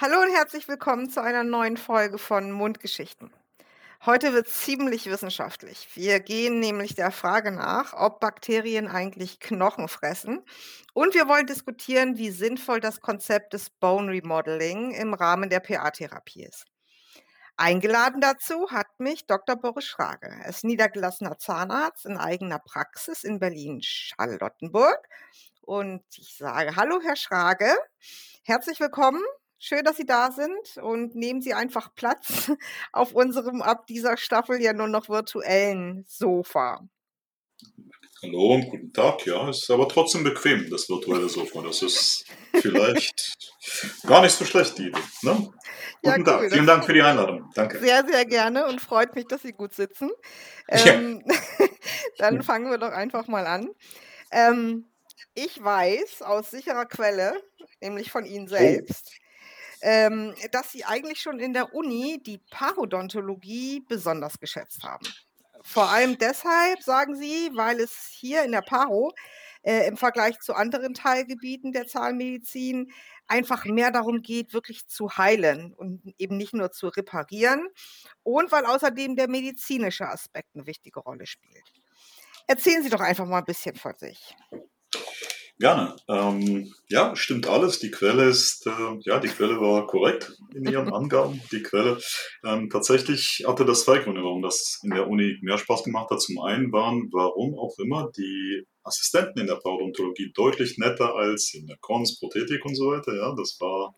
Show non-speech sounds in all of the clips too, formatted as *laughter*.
Hallo und herzlich willkommen zu einer neuen Folge von Mundgeschichten. Heute wird ziemlich wissenschaftlich. Wir gehen nämlich der Frage nach, ob Bakterien eigentlich Knochen fressen. Und wir wollen diskutieren, wie sinnvoll das Konzept des Bone Remodeling im Rahmen der PA-Therapie ist. Eingeladen dazu hat mich Dr. Boris Schrage. Er ist niedergelassener Zahnarzt in eigener Praxis in Berlin-Charlottenburg. Und ich sage Hallo, Herr Schrage. Herzlich willkommen Schön, dass Sie da sind und nehmen Sie einfach Platz *laughs* auf unserem ab dieser Staffel ja nur noch virtuellen Sofa. Hallo und guten Tag. Ja, ist aber trotzdem bequem, das virtuelle Sofa. Das ist *laughs* vielleicht gar nicht so schlecht, die Idee. Ne? Ja, Guten Tag. cool. Vielen Dank für die Einladung. Danke. Sehr, sehr gerne und freut mich, dass Sie gut sitzen. Ja. Ähm, *laughs* dann fangen wir doch einfach mal an. Ähm, ich weiß aus sicherer Quelle, nämlich von Ihnen Oh, selbst, ähm, dass Sie eigentlich schon in der Uni die Parodontologie besonders geschätzt haben. Vor allem deshalb, sagen Sie, weil es hier in der Paro äh, im Vergleich zu anderen Teilgebieten der Zahnmedizin einfach mehr darum geht, wirklich zu heilen und eben nicht nur zu reparieren. Und weil außerdem der medizinische Aspekt eine wichtige Rolle spielt. Erzählen Sie doch einfach mal ein bisschen von sich. Gerne. Ähm, ja, stimmt alles. Die Quelle ist, äh, ja, die Quelle war korrekt in Ihren *laughs* Angaben. Die Quelle. Ähm, tatsächlich hatte das zwei Gründe, warum das in der Uni mehr Spaß gemacht hat. Zum einen waren, warum auch immer, die Assistenten in der Parodontologie deutlich netter als in der Cons, Prothetik und so weiter. Ja, das war,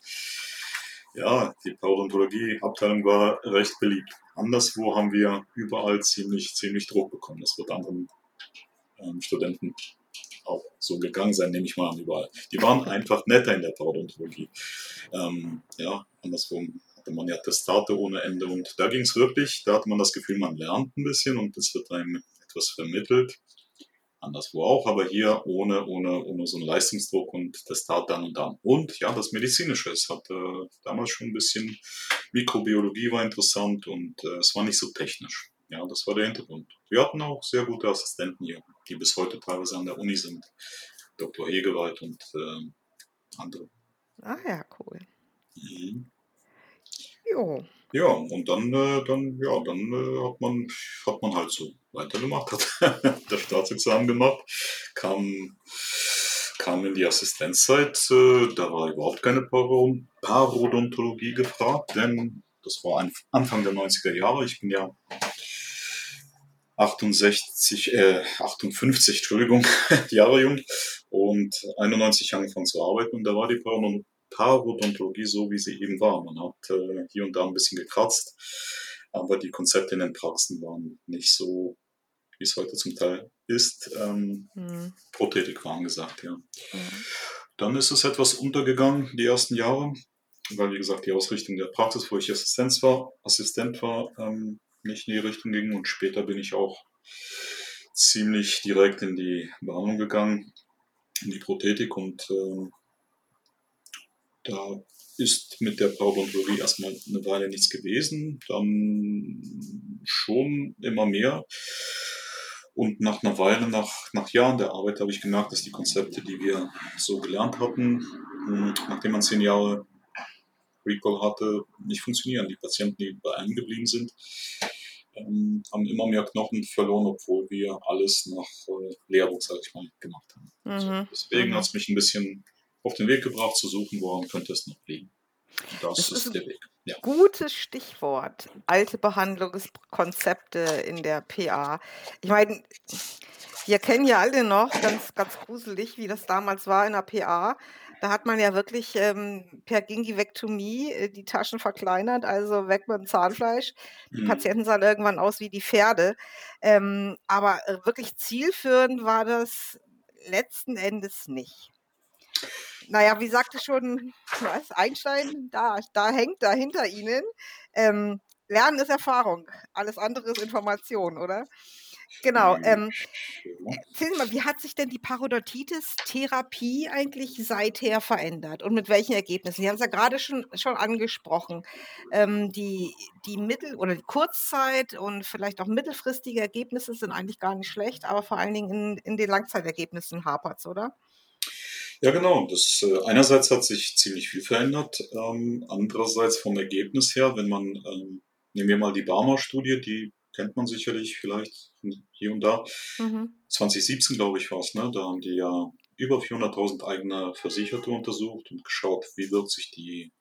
ja, die Parodontologie-Abteilung war recht beliebt. Anderswo haben wir überall ziemlich, ziemlich Druck bekommen. Das wird anderen ähm, Studenten auch so gegangen sein, nehme ich mal an, überall. Die waren einfach netter in der Parodontologie. Ähm, ja, andersrum hatte man ja Testate ohne Ende und da ging es wirklich, da hatte man das Gefühl, man lernt ein bisschen und es wird einem etwas vermittelt. Anderswo auch, aber hier ohne, ohne, ohne so einen Leistungsdruck und Testat dann und dann. Und ja, das Medizinische, es hatte damals schon ein bisschen Mikrobiologie war interessant und äh, es war nicht so technisch. Ja, das war der Hintergrund. Wir hatten auch sehr gute Assistenten hier, die bis heute teilweise an der Uni sind. Dr. Hegewald und ähm, andere. Ah ja, cool. Mhm. Jo. Ja, und dann, äh, dann, ja, dann äh, hat man, hat man halt so weitergemacht, hat *laughs* das Staatsexamen gemacht, kam, kam in die Assistenzzeit, äh, da war überhaupt keine Paro Parodontologie gefragt, denn das war Anfang der 90er Jahre. Ich bin ja 68, äh, 58, Entschuldigung, *laughs* Jahre jung und 91 angefangen zu arbeiten und da war die Parodon- Parodontologie so, wie sie eben war. Man hat äh, hier und da ein bisschen gekratzt, aber die Konzepte in den Praxen waren nicht so, wie es heute zum Teil ist. Ähm, Hm. Prothetik war angesagt, ja. Ja. Dann ist es etwas untergegangen, die ersten Jahre, weil, wie gesagt, die Ausrichtung der Praxis, wo ich Assistenz war, Assistent war, ähm, nicht in die Richtung ging. Und später bin ich auch ziemlich direkt in die Behandlung gegangen, in die Prothetik. Und ähm, da ist mit der Parodontologie erstmal eine Weile nichts gewesen, dann schon immer mehr. Und nach einer Weile, nach, nach Jahren der Arbeit, habe ich gemerkt, dass die Konzepte, die wir so gelernt hatten, mh, nachdem man zehn Jahre Recall hatte, nicht funktionieren. Die Patienten, die bei einem geblieben sind, ähm, haben immer mehr Knochen verloren, obwohl wir alles nach äh, Lehrbuch, sage ich mal, gemacht haben. Mhm. deswegen Mhm. hat es mich ein bisschen auf den Weg gebracht, zu suchen, woran könnte es noch liegen. Das Das ist ist der Weg. Ja. gutes Stichwort. Alte Behandlungskonzepte in der PA. Ich meine, wir kennen ja alle noch, ganz, ganz gruselig, wie das damals war in der PA. Da hat man ja wirklich ähm, per Gingivektomie äh, die Taschen verkleinert, also weg mit dem Zahnfleisch. Die Mhm. Patienten sahen irgendwann aus wie die Pferde. Ähm, aber äh, wirklich zielführend war das letzten Endes nicht. Naja, wie sagte schon was, Einstein, da, da hängt da hinter Ihnen. Ähm, Lernen ist Erfahrung, alles andere ist Information, oder? Genau. Ähm, Ja. erzählen Sie mal, wie hat sich denn die Parodontitis-Therapie eigentlich seither verändert und mit welchen Ergebnissen? Sie haben es ja gerade schon, schon angesprochen. Ähm, die, die Mittel- oder die Kurzzeit und vielleicht auch mittelfristige Ergebnisse sind eigentlich gar nicht schlecht, aber vor allen Dingen in, in den Langzeitergebnissen hapert es, oder? Ja, genau. Das, äh, einerseits hat sich ziemlich viel verändert. Ähm, andererseits vom Ergebnis her, wenn man, ähm, nehmen wir mal die Barmer-Studie, die kennt man sicherlich vielleicht hier und da. Mhm. 2017, glaube ich, war es, ne? Da haben die ja über 400.000 eigene Versicherte untersucht und geschaut, wie wirkt sich die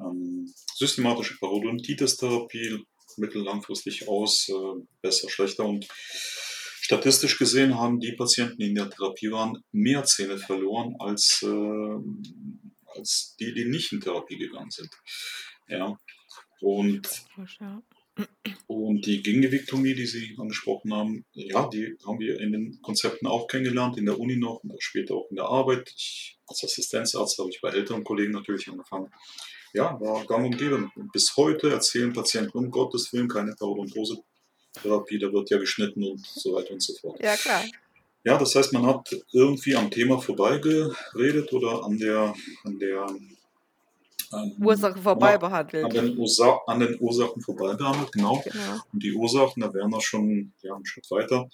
ähm, systematische Parodontitis-Therapie mittellangfristig aus, äh, besser, schlechter und statistisch gesehen haben die Patienten, die in der Therapie waren, mehr Zähne verloren als, äh, als die, die nicht in Therapie gegangen sind. Ja. Und und die Gegengewichtomie, die Sie angesprochen haben, ja, die haben wir in den Konzepten auch kennengelernt, in der Uni noch und später auch in der Arbeit. Ich, als Assistenzarzt habe ich bei älteren Kollegen natürlich angefangen. Ja, war gang und gäbe. Und bis heute erzählen Patienten, um Gottes Willen, keine Parodontose-Therapie, da wird ja geschnitten und so weiter und so fort. Ja, klar. Ja, das heißt, man hat irgendwie am Thema vorbeigeredet oder an der, an der ähm, Ursache vorbei behandelt. An den, Ursa an den Ursachen vorbei behandelt, genau. genau. Und die Ursachen, da wären wir schon ja, einen Schritt weiter.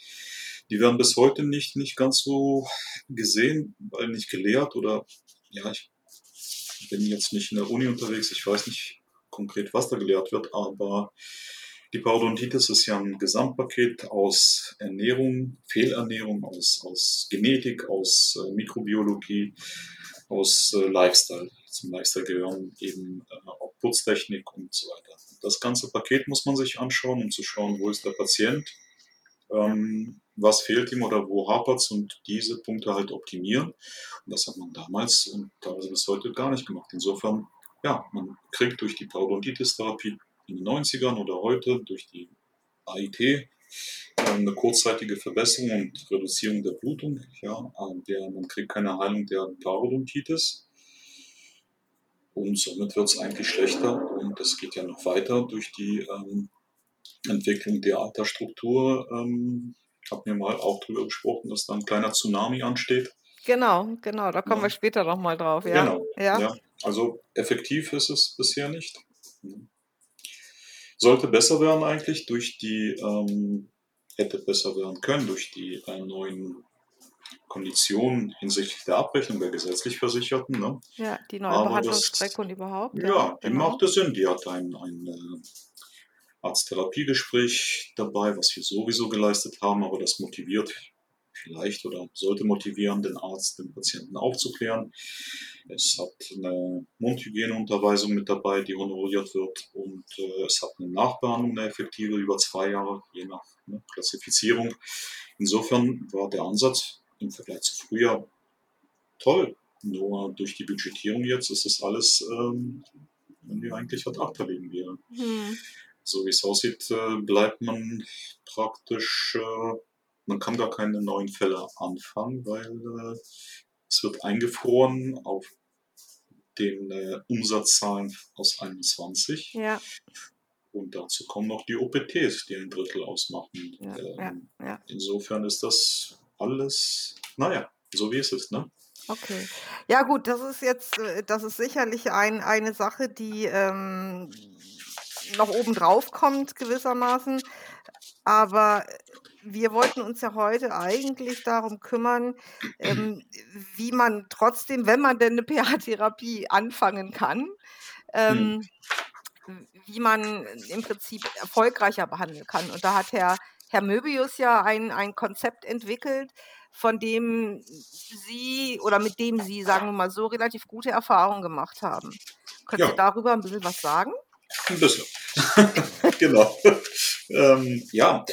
Die werden bis heute nicht, nicht ganz so gesehen, weil nicht gelehrt oder ja, ich bin jetzt nicht in der Uni unterwegs, ich weiß nicht konkret, was da gelehrt wird, aber die Parodontitis ist ja ein Gesamtpaket aus Ernährung, Fehlernährung, aus, aus Genetik, aus äh, Mikrobiologie, aus äh, Lifestyle. Zum Lifestyle gehören eben äh, auch Putztechnik und so weiter. Das ganze Paket muss man sich anschauen, um zu schauen, wo ist der Patient, ähm, was fehlt ihm oder wo hapert es und diese Punkte halt optimieren. Und das hat man damals und teilweise bis heute gar nicht gemacht. Insofern, ja, man kriegt durch die Parodontitis-Therapie in den 90ern oder heute durch die AIT eine kurzzeitige Verbesserung und Reduzierung der Blutung. Ja, der, man kriegt keine Heilung der Parodontitis. Und somit wird es eigentlich schlechter. Und das geht ja noch weiter durch die ähm, Entwicklung der Altersstruktur. Ähm, habe mir mal auch darüber gesprochen, dass da ein kleiner Tsunami ansteht. Genau, genau, da kommen ja. wir später nochmal drauf. Ja. Genau, ja. ja. Also effektiv ist es bisher nicht. Sollte besser werden eigentlich durch die ähm, hätte besser werden können durch die äh, neuen Konditionen hinsichtlich der Abrechnung der gesetzlich Versicherten. Ne? Ja, die neue Behandlungsstrecke und überhaupt. Ja, ja die genau. machte Sinn. Die hat ein, ein äh, Arzttherapiegespräch dabei, was wir sowieso geleistet haben, aber das motiviert vielleicht oder sollte motivieren, den Arzt, den Patienten aufzuklären. Es hat eine Mundhygieneunterweisung mit dabei, die honoriert wird und äh, es hat eine Nachbehandlung, eine effektive über zwei Jahre, je nach ne, Klassifizierung. Insofern war der Ansatz im Vergleich zu früher toll. Nur durch die Budgetierung jetzt ist das alles ähm, irgendwie eigentlich ad acta liegen wir. Hm. So wie es aussieht, äh, bleibt man praktisch äh, man kann gar keine neuen Fälle anfangen, weil äh, es wird eingefroren auf den äh, Umsatzzahlen aus 21. Ja. Und dazu kommen noch die OPTs, die ein Drittel ausmachen. Ja, ähm, ja, ja. Insofern ist das alles, naja, so wie es ist, ne? Okay. Ja gut, das ist jetzt, äh, das ist sicherlich ein, eine Sache, die ähm, noch oben drauf kommt gewissermaßen. Aber wir wollten uns ja heute eigentlich darum kümmern, ähm, wie man trotzdem, wenn man denn eine pH-Therapie anfangen kann, ähm, hm. wie man im Prinzip erfolgreicher behandeln kann. Und da hat Herr, Herr Möbius ja ein, ein Konzept entwickelt, von dem Sie oder mit dem Sie, sagen wir mal so, relativ gute Erfahrungen gemacht haben. Können ja. Sie darüber ein bisschen was sagen? Ein bisschen. *laughs* genau. *laughs* ähm, ja,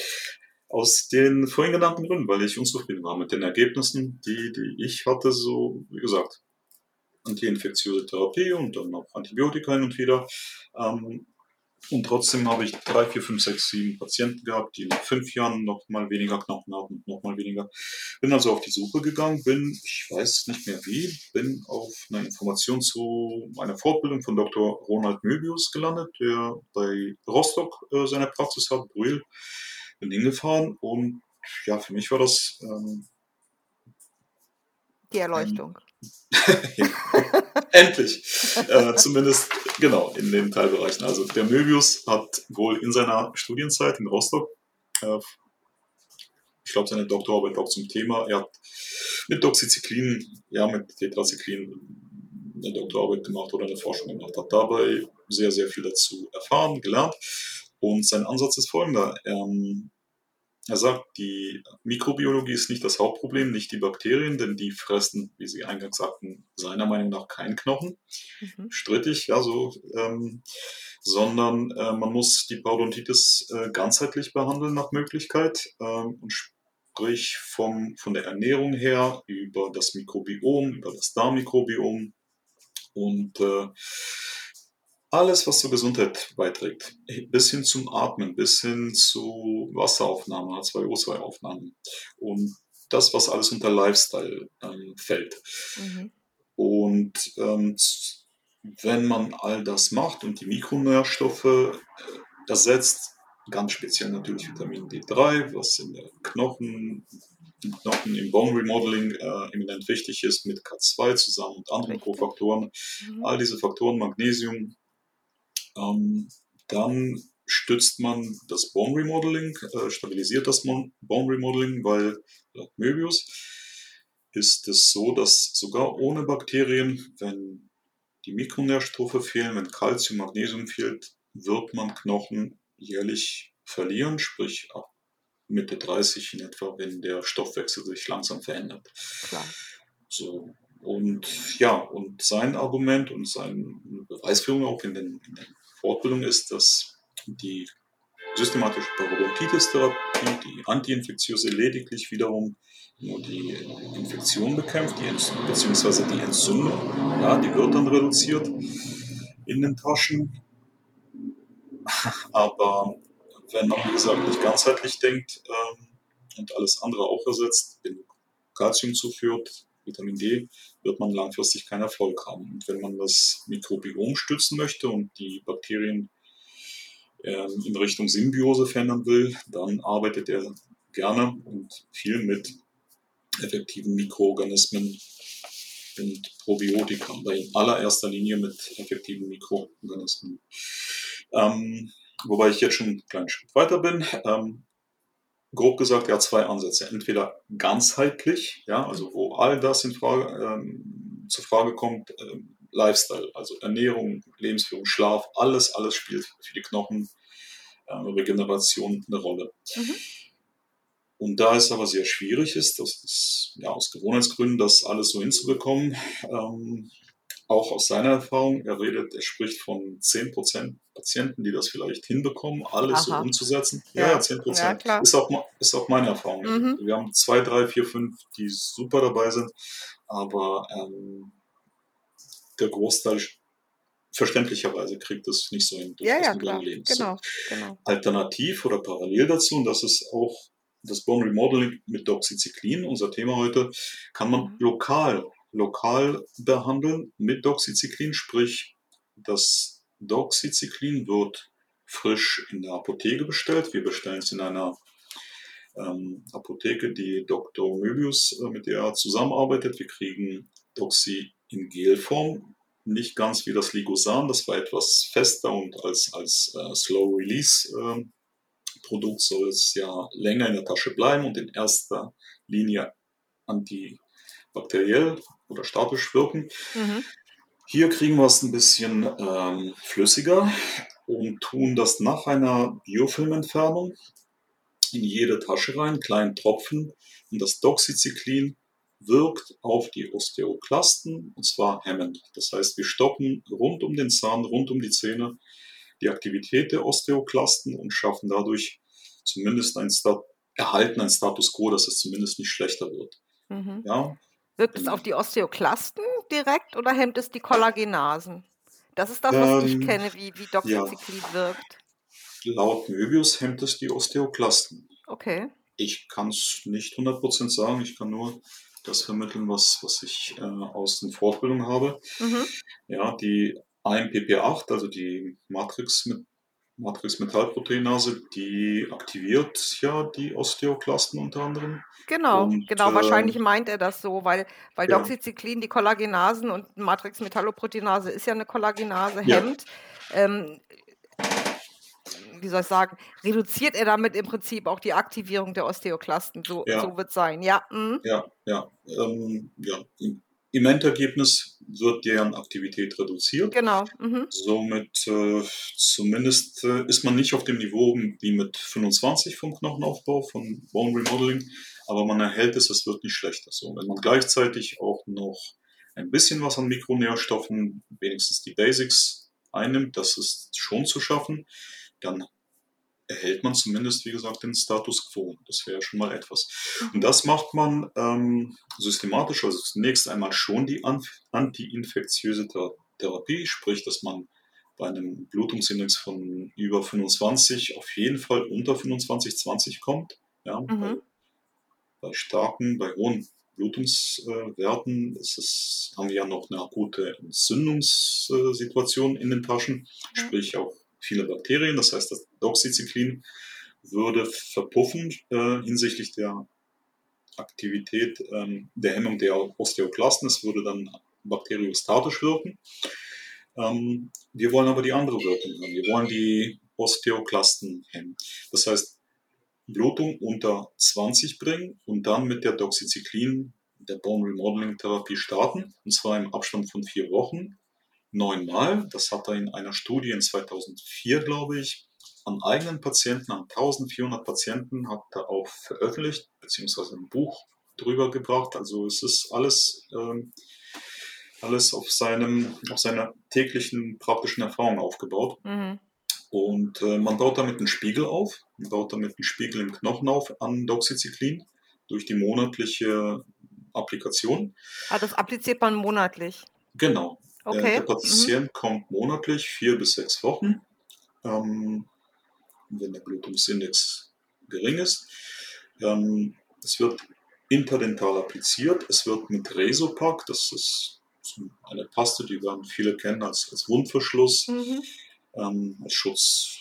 aus den vorhin genannten Gründen, weil ich unzufrieden war mit den Ergebnissen, die, die ich hatte, so, wie gesagt, antiinfektiöse Therapie und dann noch Antibiotika hin und wieder. Ähm, und trotzdem habe ich drei, vier, fünf, sechs, sieben Patienten gehabt, die nach fünf Jahren noch mal weniger Knochen hatten, noch mal weniger. Bin also auf die Suche gegangen, bin, ich weiß nicht mehr wie, bin auf eine Information zu einer Fortbildung von Dr. Ronald Möbius gelandet, der bei Rostock äh, seine Praxis hat, Brühl bin hingefahren und ja, für mich war das ähm, die Erleuchtung. *laughs* Endlich. äh, zumindest, genau, in den Teilbereichen. Also der Möbius hat wohl in seiner Studienzeit in Rostock, äh, ich glaube, seine Doktorarbeit auch zum Thema, er hat mit Doxycyclin, ja, mit Tetracyclin eine Doktorarbeit gemacht oder eine Forschung gemacht hat. Dabei sehr, sehr viel dazu erfahren, gelernt. Und sein Ansatz ist folgender. Ähm, er sagt, die Mikrobiologie ist nicht das Hauptproblem, nicht die Bakterien, denn die fressen, wie Sie eingangs sagten, seiner Meinung nach keinen Knochen. Mhm. Strittig, ja, so, ähm, sondern äh, man muss die Parodontitis äh, ganzheitlich behandeln nach Möglichkeit ähm, und sprich vom, von der Ernährung her über das Mikrobiom, über das Darmmikrobiom und äh, alles, was zur Gesundheit beiträgt, bis hin zum Atmen, bis hin zu Wasseraufnahme, H2O2-Aufnahmen und das, was alles unter Lifestyle ähm, fällt. Mhm. Und ähm, wenn man all das macht und die Mikronährstoffe äh, ersetzt, ganz speziell natürlich Vitamin D3, was in der Knochen, Knochen im Bone Remodeling äh, eminent wichtig ist, mit K2 zusammen und anderen Kofaktoren. Mhm. All diese Faktoren, Magnesium, ähm, dann stützt man das Bone Remodeling, äh, stabilisiert das Bone Remodeling, weil laut Möbius ist es so, dass sogar ohne Bakterien, wenn die Mikronährstoffe fehlen, wenn Kalzium, Magnesium fehlt, wird man Knochen jährlich verlieren, sprich ab Mitte 30 in etwa, wenn der Stoffwechsel sich langsam verändert. Klar. So, und ja, und sein Argument und seine Beweisführung auch in den, in den Fortbildung ist, dass die systematische Parodontitis-Therapie, die antiinfektiöse, lediglich wiederum nur die Infektion bekämpft, die beziehungsweise die Entzündung. Ja, die wird dann reduziert in den Taschen. *laughs* Aber wenn man, wie gesagt, nicht ganzheitlich denkt ähm, und alles andere auch ersetzt, Calcium zuführt, Vitamin D, wird man langfristig keinen Erfolg haben. Und wenn man das Mikrobiom stützen möchte und die Bakterien äh, in Richtung Symbiose verändern will, dann arbeitet er gerne und viel mit effektiven Mikroorganismen und Probiotika, aber in allererster Linie mit effektiven Mikroorganismen. Ähm, wobei ich jetzt schon einen kleinen Schritt weiter bin. Ähm, grob gesagt, er hat zwei Ansätze. Entweder ganzheitlich, ja, also wo all das in Frage, ähm, zur Frage kommt, ähm, Lifestyle, also Ernährung, Lebensführung, Schlaf, alles, alles spielt für die Knochen, äh, Regeneration eine Rolle. Mhm. Und da es aber sehr schwierig ist, das ist ja aus Gewohnheitsgründen, das alles so hinzubekommen, ähm, auch aus seiner Erfahrung, er redet, er spricht von 10% Patienten, die das vielleicht hinbekommen, alles Aha. so umzusetzen. Ja, ja 10%. Ja, ist, auch, ist auch meine Erfahrung. Mhm. Wir haben zwei, drei, vier, fünf, die super dabei sind, aber ähm, der Großteil verständlicherweise kriegt es nicht so hin durch ja, das ja, klar. Leben. Genau, genau. Alternativ oder parallel dazu, und das ist auch das Bone Remodeling mit Doxycyclin, unser Thema heute, kann man mhm. lokal lokal behandeln mit Doxycyclin, sprich das Doxycyclin wird frisch in der Apotheke bestellt. Wir bestellen es in einer ähm, Apotheke, die Dr. Möbius, äh, mit der er zusammenarbeitet. Wir kriegen Doxy in Gelform, nicht ganz wie das Ligosan, das war etwas fester und als, als äh, Slow Release äh, soll es ja länger in der Tasche bleiben und in erster Linie antibakteriell oder statisch wirken. Mhm. Hier kriegen wir es ein bisschen ähm, flüssiger und tun das nach einer Biofilmentfernung in jede Tasche rein, kleinen Tropfen. Und das Doxycyclin wirkt auf die Osteoklasten und zwar hemmend. Das heißt, wir stoppen rund um den Zahn, rund um die Zähne die Aktivität der Osteoklasten und schaffen dadurch zumindest ein Stat erhalten ein Status quo, dass es zumindest nicht schlechter wird. Mhm. Ja, Wirkt es auf die Osteoklasten direkt oder hemmt es die Kollagenasen? Das ist das, was ich ähm, kenne, wie, wie Doxycyclin ja. wirkt. Laut Möbius hemmt es die Osteoklasten. Okay. Ich kann es nicht 100% sagen, ich kann nur das vermitteln, was, was ich äh, aus den Fortbildungen habe. Mhm. Ja, die AMPP8, also die Matrix mit Matrix-Metallproteinase, die aktiviert ja die Osteoklasten unter anderem. Genau, und, genau, äh, wahrscheinlich meint er das so, weil, weil ja. Doxycyclin die Kollagenasen und Matrix-Metalloproteinase ist ja eine Kollagenase, hemmt. Ja. Ähm, wie soll ich sagen, reduziert er damit im Prinzip auch die Aktivierung der Osteoklasten. So, Ja. so wird sein, ja. Mhm. Ja, ja. Ähm, ja. Im, Im Endergebnis wird deren Aktivität reduziert. Genau. Mhm. Somit äh, zumindest äh, ist man nicht auf dem Niveau wie mit 25 vom Knochenaufbau, von Bone Remodeling, aber man erhält es, es wird nicht schlechter. So, wenn man gleichzeitig auch noch ein bisschen was an Mikronährstoffen, wenigstens die Basics einnimmt, das ist schon zu schaffen, dann erhält man zumindest, wie gesagt, den Status quo. Das wäre schon mal etwas. Und das macht man ähm, systematisch, also zunächst einmal schon die an- antiinfektiöse Ther- Therapie, sprich, dass man bei einem Blutungsindex von über 25 auf jeden Fall unter 25, 20 kommt. Ja, bei, Mhm. bei starken, bei hohen Blutungswerten ist es, haben wir ja noch eine akute Entzündungssituation in den Taschen, Ja. sprich auch viele Bakterien. Das heißt, das Doxycyclin würde verpuffen äh, hinsichtlich der Aktivität ähm, der Hemmung der Osteoklasten. Es würde dann bakteriostatisch wirken. Ähm, wir wollen aber die andere Wirkung haben. Wir wollen die Osteoklasten hemmen. Das heißt, Blutung unter 20 bringen und dann mit der Doxycyclin, der Bone Remodeling Therapie starten. Und zwar im Abstand von vier Wochen, neunmal. Das hat er in einer Studie in 2004, glaube ich, an eigenen Patienten, an 1400 Patienten, hat er auch veröffentlicht, beziehungsweise ein Buch drüber gebracht. Also es ist alles, ähm, alles auf, seinem, auf seiner täglichen praktischen Erfahrung aufgebaut. Mhm. Und äh, man baut damit einen Spiegel auf, man baut damit einen Spiegel im Knochen auf an Doxycyclin durch die monatliche Applikation. Ah, das appliziert man monatlich. Genau. Äh, Okay. der Mhm. Patient kommt monatlich vier bis sechs Wochen, ähm, wenn der Blutungsindex gering ist. Ähm, es wird interdental appliziert. Es wird mit Resopac, das ist eine Paste, die werden viele kennen als, als Wundverschluss, Mhm. ähm, als Schutz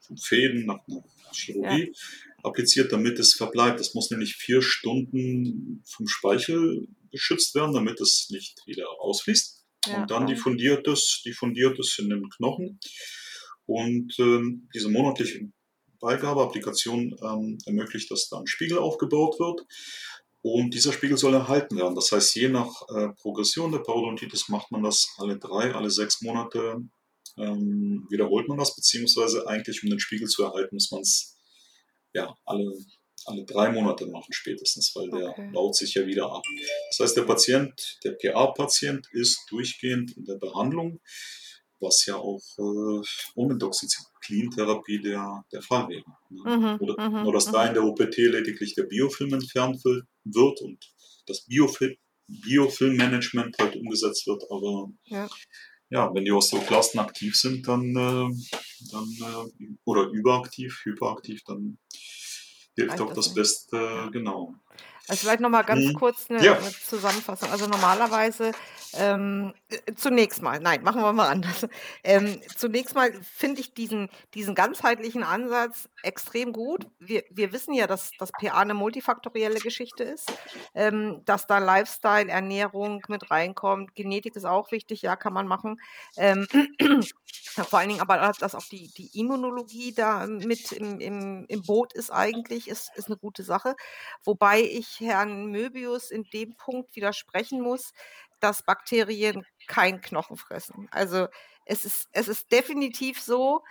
von Fäden nach einer Chirurgie appliziert, damit es verbleibt. Es muss nämlich vier Stunden vom Speichel geschützt werden, damit es nicht wieder ausfließt. Ja, Und dann diffundiert es, diffundiert es in den Knochen. Und ähm, diese monatliche Beigabeapplikation ähm, ermöglicht, dass da ein Spiegel aufgebaut wird. Und dieser Spiegel soll erhalten werden. Das heißt, je nach äh, Progression der Parodontitis macht man das alle drei, alle sechs Monate ähm, wiederholt man das, beziehungsweise eigentlich, um den Spiegel zu erhalten, muss man es ja, alle, alle drei Monate machen spätestens, weil der Okay. baut sich ja wieder ab. Das heißt, der Patient, der PA-Patient ist durchgehend in der Behandlung, was ja auch äh, ohne Doxycyclin-Therapie der, der Fall wäre. Ne? Mhm, Oder, mhm, nur dass da mhm. in der OPT lediglich der Biofilm entfernt wird und das Biofil Biofilmmanagement halt umgesetzt wird, aber Ja. ja, wenn die Osteoklasten aktiv sind, dann, äh, dann äh, oder überaktiv, hyperaktiv, dann hilft auch das das. Beste, genau. Also vielleicht nochmal ganz Mhm. kurz eine, Ja. eine Zusammenfassung. Also normalerweise, ähm, äh, zunächst mal, nein, machen wir mal anders. Ähm, zunächst mal finde ich diesen, diesen ganzheitlichen Ansatz extrem gut. Wir, wir wissen ja, dass das PA eine multifaktorielle Geschichte ist, ähm, dass da Lifestyle, Ernährung mit reinkommt. Genetik ist auch wichtig, ja, kann man machen. Ähm, *clears throat* vor allen Dingen aber, dass- dass auch die, die Immunologie da mit im, im, im Boot ist eigentlich, ist, ist eine gute Sache. Wobei ich Herrn Möbius in dem Punkt widersprechen muss, dass Bakterien kein Knochen fressen. Also es ist, es ist definitiv so,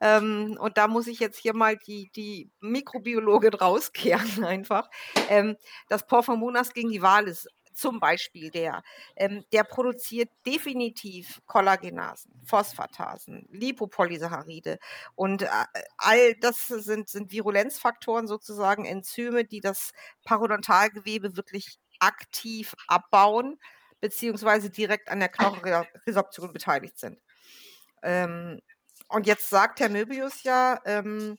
ähm, und da muss ich jetzt hier mal die, die Mikrobiologin *laughs* rauskehren einfach, ähm, dass Porphyromonas gegen die Wahl ist. Zum Beispiel der, ähm, der produziert definitiv Kollagenasen, Phosphatasen, Lipopolysaccharide und äh, all das sind, sind Virulenzfaktoren sozusagen, Enzyme, die das Parodontalgewebe wirklich aktiv abbauen, beziehungsweise direkt an der Knochenresorption beteiligt sind. Ähm, und jetzt sagt Herr Möbius ja, ähm,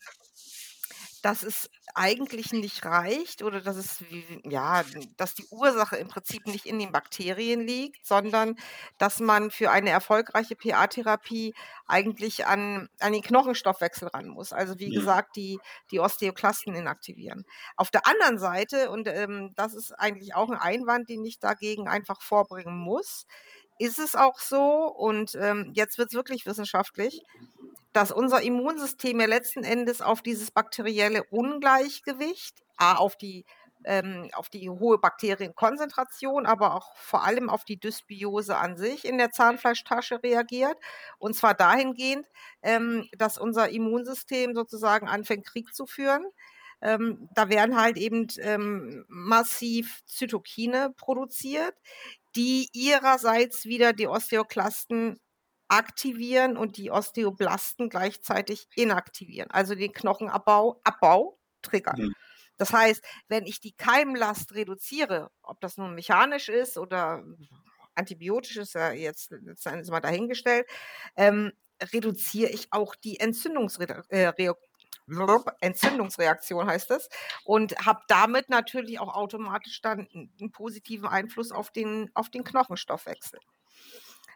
dass es eigentlich nicht reicht oder dass es ja, dass die Ursache im Prinzip nicht in den Bakterien liegt, sondern dass man für eine erfolgreiche PA-Therapie eigentlich an, an den Knochenstoffwechsel ran muss. Also wie Ja. gesagt, die, die Osteoklasten inaktivieren. Auf der anderen Seite, und ähm, das ist eigentlich auch ein Einwand, den ich dagegen einfach vorbringen muss, ist es auch so, und ähm, jetzt wird es wirklich wissenschaftlich, dass unser Immunsystem ja letzten Endes auf dieses bakterielle Ungleichgewicht, A, auf die ähm, auf die hohe Bakterienkonzentration, aber auch vor allem auf die Dysbiose an sich in der Zahnfleischtasche reagiert. Und zwar dahingehend, ähm, dass unser Immunsystem sozusagen anfängt, Krieg zu führen. Ähm, da werden halt eben massiv Zytokine produziert, die ihrerseits wieder die Osteoklasten aktivieren und die Osteoblasten gleichzeitig inaktivieren, also den Knochenabbau Abbau triggern. Mhm. Das heißt, wenn ich die Keimlast reduziere, ob das nun mechanisch ist oder antibiotisch ist ja jetzt letztendlich mal dahingestellt, ähm, reduziere ich auch die Entzündungsre äh, Entzündungsreaktion heißt es und habe damit natürlich auch automatisch dann einen positiven Einfluss auf den, auf den Knochenstoffwechsel.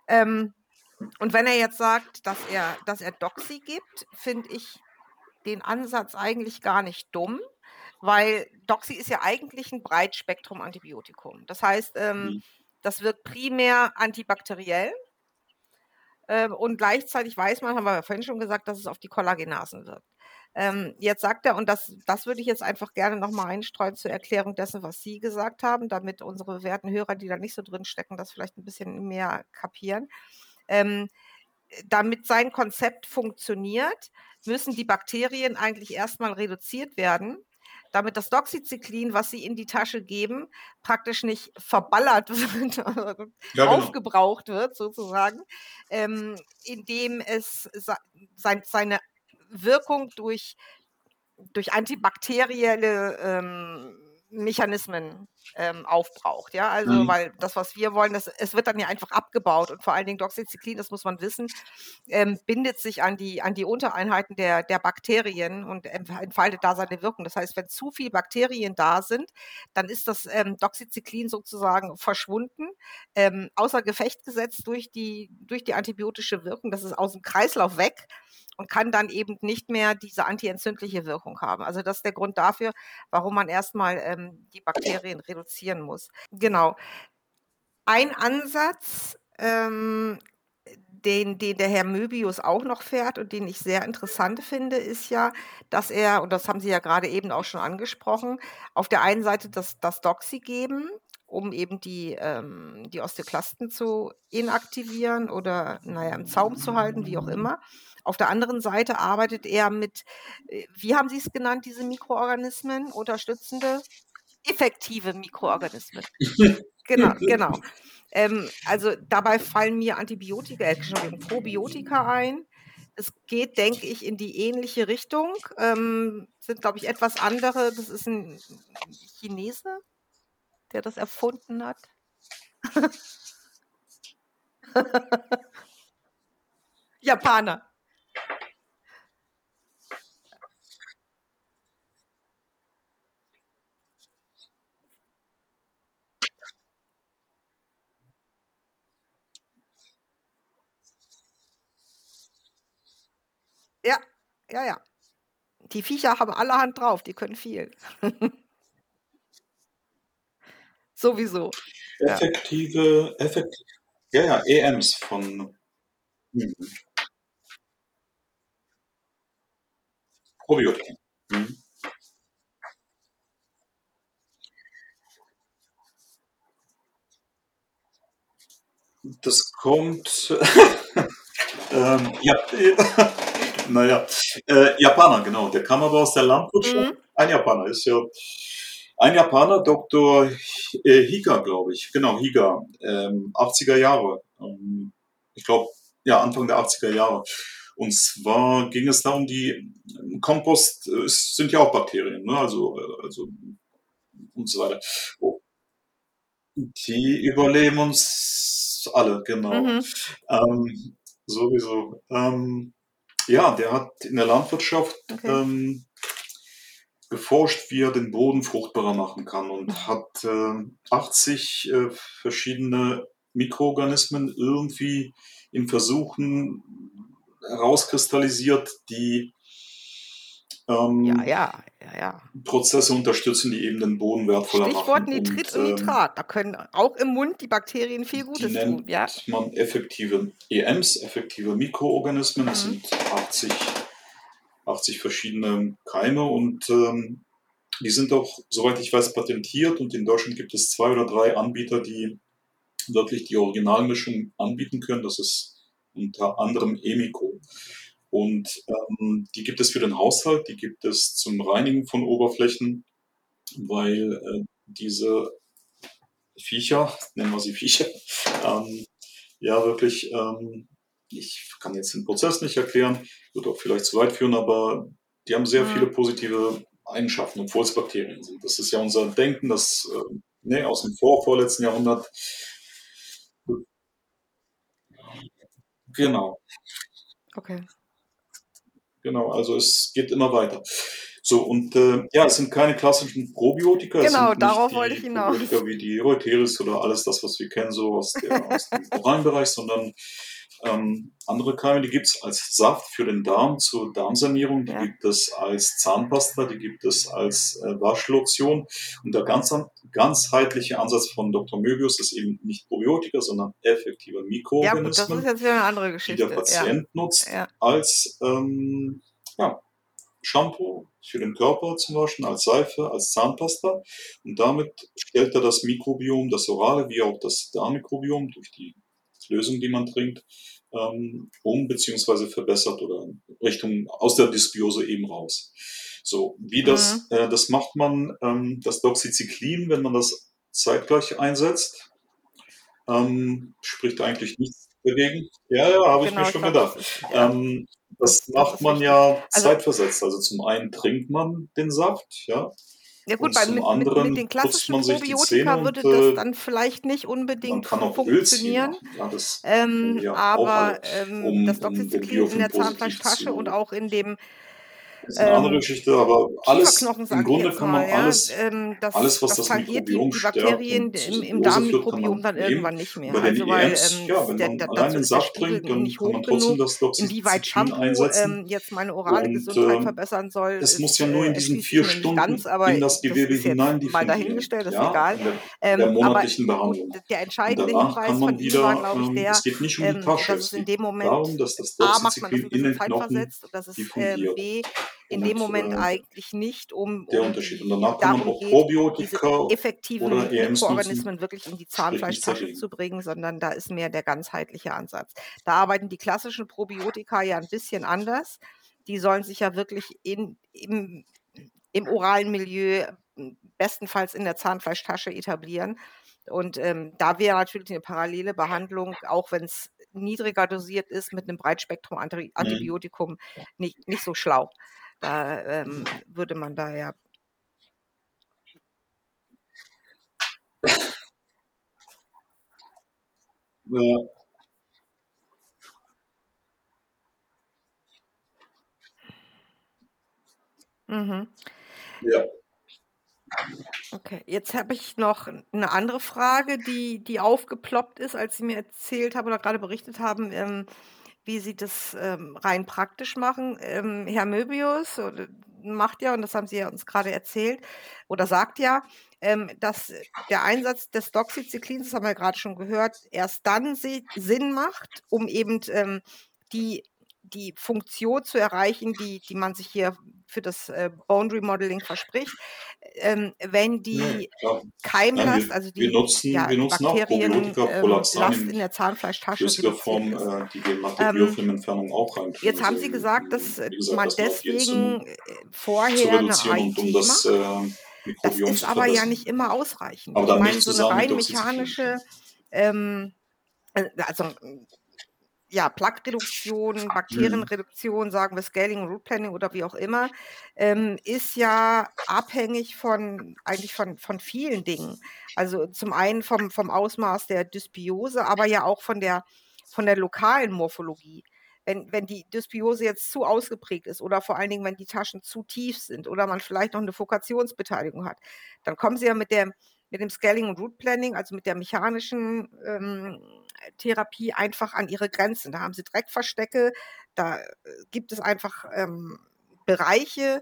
Ähm, und wenn er jetzt sagt, dass er, dass er Doxy gibt, finde ich den Ansatz eigentlich gar nicht dumm, weil Doxy ist ja eigentlich ein Breitspektrum-Antibiotikum. Das heißt, ähm, mhm. das wirkt primär antibakteriell. Ähm, und gleichzeitig weiß man, haben wir ja vorhin schon gesagt, dass es auf die Kollagenasen wirkt. Ähm, jetzt sagt er, und das, das würde ich jetzt einfach gerne nochmal einstreuen zur Erklärung dessen, was Sie gesagt haben, damit unsere werten Hörer, die da nicht so drin stecken, das vielleicht ein bisschen mehr kapieren. Ähm, damit sein Konzept funktioniert, müssen die Bakterien eigentlich erstmal reduziert werden damit das Doxycyclin, was sie in die Tasche geben, praktisch nicht verballert *laughs* wird, ja, genau. aufgebraucht wird sozusagen, ähm, indem es sein, seine Wirkung durch, durch antibakterielle ähm, Mechanismen ähm, aufbraucht. Ja, also, mhm. weil das, was wir wollen, das, es wird dann ja einfach abgebaut und vor allen Dingen Doxycyclin, das muss man wissen, ähm, bindet sich an die, an die Untereinheiten der, der Bakterien und entfaltet da seine Wirkung. Das heißt, wenn zu viele Bakterien da sind, dann ist das ähm, Doxycyclin sozusagen verschwunden, ähm, außer Gefecht gesetzt durch die, durch die antibiotische Wirkung. Das ist aus dem Kreislauf weg und kann dann eben nicht mehr diese antientzündliche Wirkung haben. Also das ist der Grund dafür, warum man erstmal ähm, die Bakterien reduzieren muss. Genau. Ein Ansatz, ähm, den, den der Herr Möbius auch noch fährt und den ich sehr interessant finde, ist ja, dass er, und das haben Sie ja gerade eben auch schon angesprochen, auf der einen Seite das, das Doxy geben, um eben die, ähm, die Osteoklasten zu inaktivieren oder, naja, im Zaum zu halten, wie auch immer. Auf der anderen Seite arbeitet er mit, äh, wie haben Sie es genannt, diese Mikroorganismen, unterstützende, effektive Mikroorganismen. genau, *laughs* genau. Ähm, also dabei fallen mir Antibiotika, äh, Probiotika ein. Es geht, denke ich, in die ähnliche Richtung. Ähm, sind, glaube ich, etwas andere. Das ist ein Chinese, der das erfunden hat. *laughs* Japaner. Ja, ja, ja. Die Viecher haben allerhand drauf, die können viel. *laughs* Sowieso. Ja. Effektive, effektiv, ja, ja, EMs von mhm. Probiotika. Mhm. Das kommt, *laughs* ähm, ja, *laughs* naja, äh, Japaner, genau. Der kam aber aus der Landwirtschaft. Mhm. Ein Japaner ist ja ein Japaner, Dr. Äh, Higa, glaube ich. Genau, Higa. Ähm, 80er Jahre. Ähm, ich glaube, ja, Anfang der 80er Jahre. Und zwar ging es darum, die Kompost äh, sind ja auch Bakterien, ne? also, äh, also und so weiter. Oh. Die überleben uns alle, genau. Mhm. Ähm, sowieso. Ähm, ja, der hat in der Landwirtschaft okay. ähm, geforscht, wie er den Boden fruchtbarer machen kann und hat äh, 80 äh, verschiedene Mikroorganismen irgendwie in Versuchen herauskristallisiert, die ähm, Ja, ja, ja, ja. Prozesse unterstützen, die eben den Boden wertvoller Stichwort machen. Nitrit Und und ähm, Nitrat. Da können auch im Mund die Bakterien viel die Gutes tun, nennt ja? man effektive EMs, effektive Mikroorganismen. Das Mhm. sind 80, 80 verschiedene Keime und ähm, die sind auch, soweit ich weiß, patentiert und in Deutschland gibt es zwei oder drei Anbieter, die wirklich die Originalmischung anbieten können. Das ist unter anderem Emiko. Und ähm, die gibt es für den Haushalt, die gibt es zum Reinigen von Oberflächen, weil äh, diese Viecher, nennen wir sie Viecher, ähm, ja wirklich, ähm, ich kann jetzt den Prozess nicht erklären, wird auch vielleicht zu weit führen, aber die haben sehr Mhm. viele positive Eigenschaften, obwohl es Bakterien sind. Das ist ja unser Denken, das äh, ne, aus dem vor, vorletzten Jahrhundert. Genau, Okay. genau, also es geht immer weiter. So, und äh, ja, es sind keine klassischen Probiotika, es Genau, darauf wollte ich hinaus. Probiotika wie die Euteris oder alles das, was wir kennen, so aus, der, aus dem *laughs* oralen Bereich, sondern ähm, andere Keime, die gibt es als Saft für den Darm zur Darmsanierung, die Ja. gibt es als Zahnpasta, die gibt es als äh, Waschlotion. Und der ganz, ganzheitliche Ansatz von Dr. Möbius ist eben nicht Probiotika, sondern effektive Ja, gut, das ist Mikroorganismen, jetzt wieder eine andere die der Geschichte. Ja, Patient nutzt ja. als ähm, ja, Shampoo für den Körper zum Beispiel, als Seife, als Zahnpasta. Und damit stellt er das Mikrobiom, das orale wie auch das Darmmikrobiom durch die Lösung, die man trinkt, ähm, um beziehungsweise verbessert oder Richtung aus der Dysbiose eben raus. So, wie das, Mhm. äh, das macht man, ähm, das Doxycyclin, wenn man das zeitgleich einsetzt, ähm, spricht eigentlich nichts dagegen. Ja, ja, habe ich Genau, mir ich schon glaube, gedacht. das ist, ja, Ähm, das, macht man ja Also, zeitversetzt. Also zum einen trinkt man den Saft, ja, ja gut, bei, mit, mit, mit den klassischen Probiotika und würde das äh, dann vielleicht nicht unbedingt funktionieren. Ja, das Ähm, ja aber ähm, um, das um Doxycyclin in Biofilm der Zahnfleischtasche und auch in dem ist eine andere ähm, Geschichte, aber alles, im Grunde kann man mal, ja, alles, ähm, das, alles, was das das die, Mikrobiom die stärkt Bakterien im, im Darmmikrobiom dann nehmen. irgendwann nicht mehr. bei den Also weil EMs, ähm, ja, wenn der, man allein den Saft trinkt, dann nicht kann man trotzdem das Inwieweit Doxycyclin Shampoo einsetzen. ähm, jetzt meine orale Und Gesundheit äh, verbessern soll, es muss ja nur äh, in diesen erschließt sich vier ganz, Stunden aber in das das Gewebe hinein mal diffundieren, dahingestellt, das ist egal. der, monatlichen Behandlung. der entscheidende Hinweis von man ihm war, wieder, glaube ich, der, es geht nicht um die Tasche, dass es geht dem Moment, darum, dass das A, macht man das Doxycyclin in den Knochen diffundiert. In dem Moment äh, eigentlich nicht um, der um Unterschied. Und danach kann man auch Probiotika oder effektiven nutzen, Mikroorganismen wirklich in die Zahnfleischtasche zu bringen, sondern da ist mehr der ganzheitliche Ansatz. Da arbeiten die klassischen Probiotika ja ein bisschen anders. Die sollen sich ja wirklich in, im, im oralen Milieu m, bestenfalls in der Zahnfleischtasche etablieren. Und ähm, da wäre natürlich eine parallele Behandlung, auch wenn es niedriger dosiert ist, mit einem Mhm. Breitspektrum-Antibiotikum nicht, nicht so schlau. Da ähm, würde man da ja Ja, Mhm. ja. Okay, jetzt habe ich noch eine andere Frage, die die aufgeploppt ist, als Sie mir erzählt haben oder gerade berichtet haben, ähm, wie Sie das, ähm, rein praktisch machen. Ähm, Herr Möbius macht ja, und das haben Sie ja uns gerade erzählt oder sagt ja, ähm, dass der Einsatz des Doxycyclins, das haben wir ja grade schon gehört, erst dann si Sinn macht, um eben, ähm, die die Funktion zu erreichen, die die man sich hier für das, äh, Bone Remodeling verspricht, ähm, wenn Ja, die. Nein, Keimlast, wir, also wir die nutzen, ja, wir nutzen auch Bakterien, Probiotika, ähm, Last in der Zahnfleischtasche flüssiger Form, ist. äh, die wir nach der Ähm, Biofilmentfernung auch reintun. jetzt haben Also Sie gesagt, dass, äh, gesagt, man Entzündung deswegen, äh, vorher 'ne reduzieren und um das äh, Das ist aber ja nicht immer ausreichend. Aber Ich meine, so 'ne mit rein mechanische, ähm, äh, also, ja, Plaque-Reduktion, Mhm. Bakterienreduktion, sagen wir Scaling, Root Planning oder wie auch immer, ähm, ist ja abhängig von eigentlich von von vielen Dingen. Also, zum einen vom vom Ausmaß der Dysbiose, aber ja auch von der von der lokalen Morphologie. Wenn wenn die Dysbiose jetzt zu ausgeprägt ist oder vor allen Dingen, wenn die Taschen zu tief sind oder man vielleicht noch 'ne Fokationsbeteiligung hat, dann kommen Sie ja mit der mit dem Scaling und Root Planning, also mit der mechanischen, ähm, Therapie einfach an Ihre Grenzen. Da haben Sie Dreckverstecke, da, äh, gibt es einfach, ähm, Bereiche,